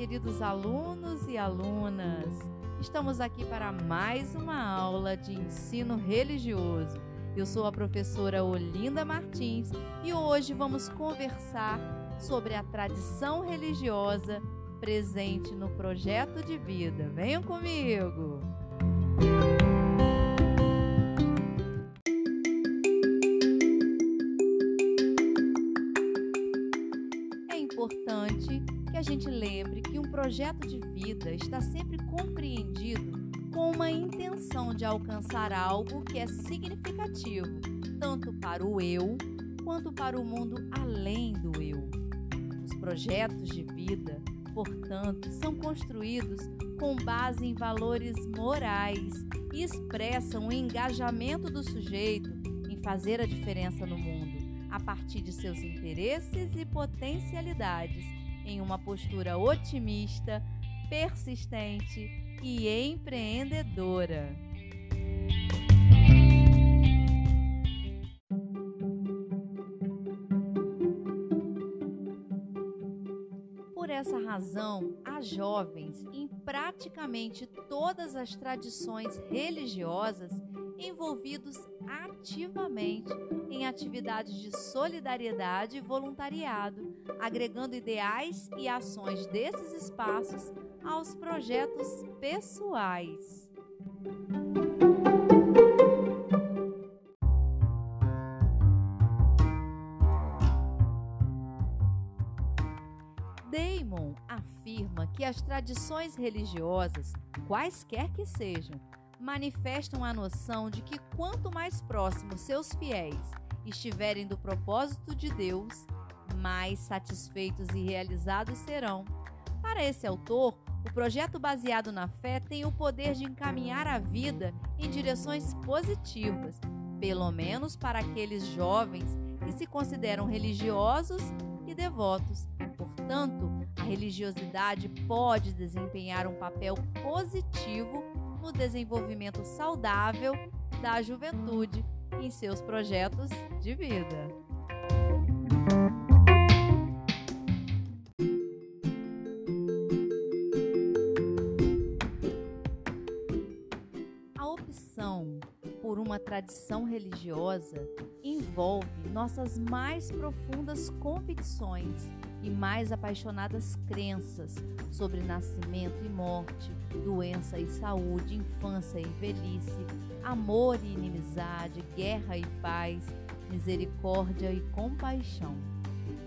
queridos alunos e alunas! Estamos aqui para mais uma aula de ensino religioso. Eu sou a professora Olinda Martins e hoje vamos conversar sobre a tradição religiosa presente no projeto de vida. Venham comigo! É importante a gente lembre que um projeto de vida está sempre compreendido com uma intenção de alcançar algo que é significativo, tanto para o eu quanto para o mundo além do eu. Os projetos de vida, portanto, são construídos com base em valores morais e expressam o engajamento do sujeito em fazer a diferença no mundo, a partir de seus interesses e potencialidades, em uma postura otimista, persistente e empreendedora. Por essa razão, há jovens em praticamente todas as tradições religiosas envolvidos ativamente em atividades de solidariedade e voluntariado, agregando ideais e ações desses espaços aos projetos pessoais. Damon afirma que as tradições religiosas, quaisquer que sejam, manifestam a noção de que quanto mais próximos seus fiéis estiverem do propósito de Deus, mais satisfeitos e realizados serão. Para esse autor, o projeto baseado na fé tem o poder de encaminhar a vida em direções positivas, pelo menos para aqueles jovens que se consideram religiosos e devotos. Portanto, a religiosidade pode desempenhar um papel positivo no desenvolvimento saudável da juventude em seus projetos de vida. A opção por uma tradição religiosa envolve nossas mais profundas convicções e mais apaixonadas crenças sobre nascimento e morte, doença e saúde, infância e velhice, amor e inimizade, guerra e paz, misericórdia e compaixão.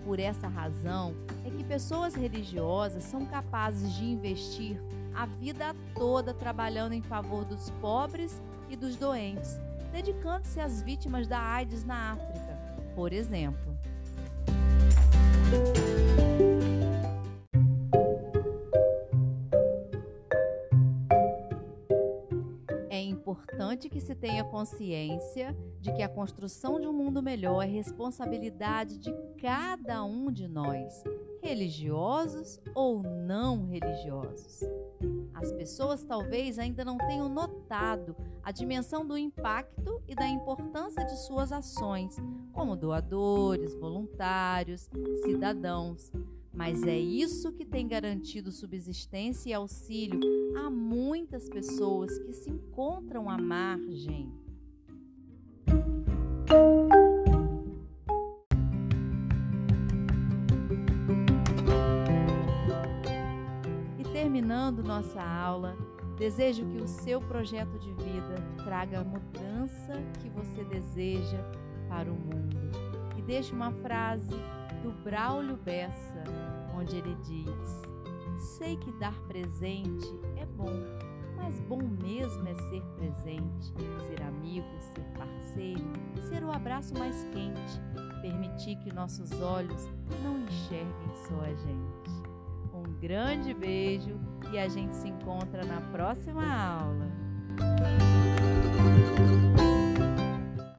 Por essa razão é que pessoas religiosas são capazes de investir a vida toda trabalhando em favor dos pobres e dos doentes, dedicando-se às vítimas da AIDS na África, por exemplo. Importante que se tenha consciência de que a construção de um mundo melhor é responsabilidade de cada um de nós, religiosos ou não religiosos. As pessoas talvez ainda não tenham notado a dimensão do impacto e da importância de suas ações, como doadores, voluntários, cidadãos. Mas é isso que tem garantido subsistência e auxílio a muitas pessoas que se encontram à margem. E terminando nossa aula, desejo que o seu projeto de vida traga a mudança que você deseja para o mundo. E deixe uma frase Braulio Bessa, onde ele diz: Sei que dar presente é bom, mas bom mesmo é ser presente, ser amigo, ser parceiro, ser o abraço mais quente, permitir que nossos olhos não enxerguem só a gente. Um grande beijo e a gente se encontra na próxima aula.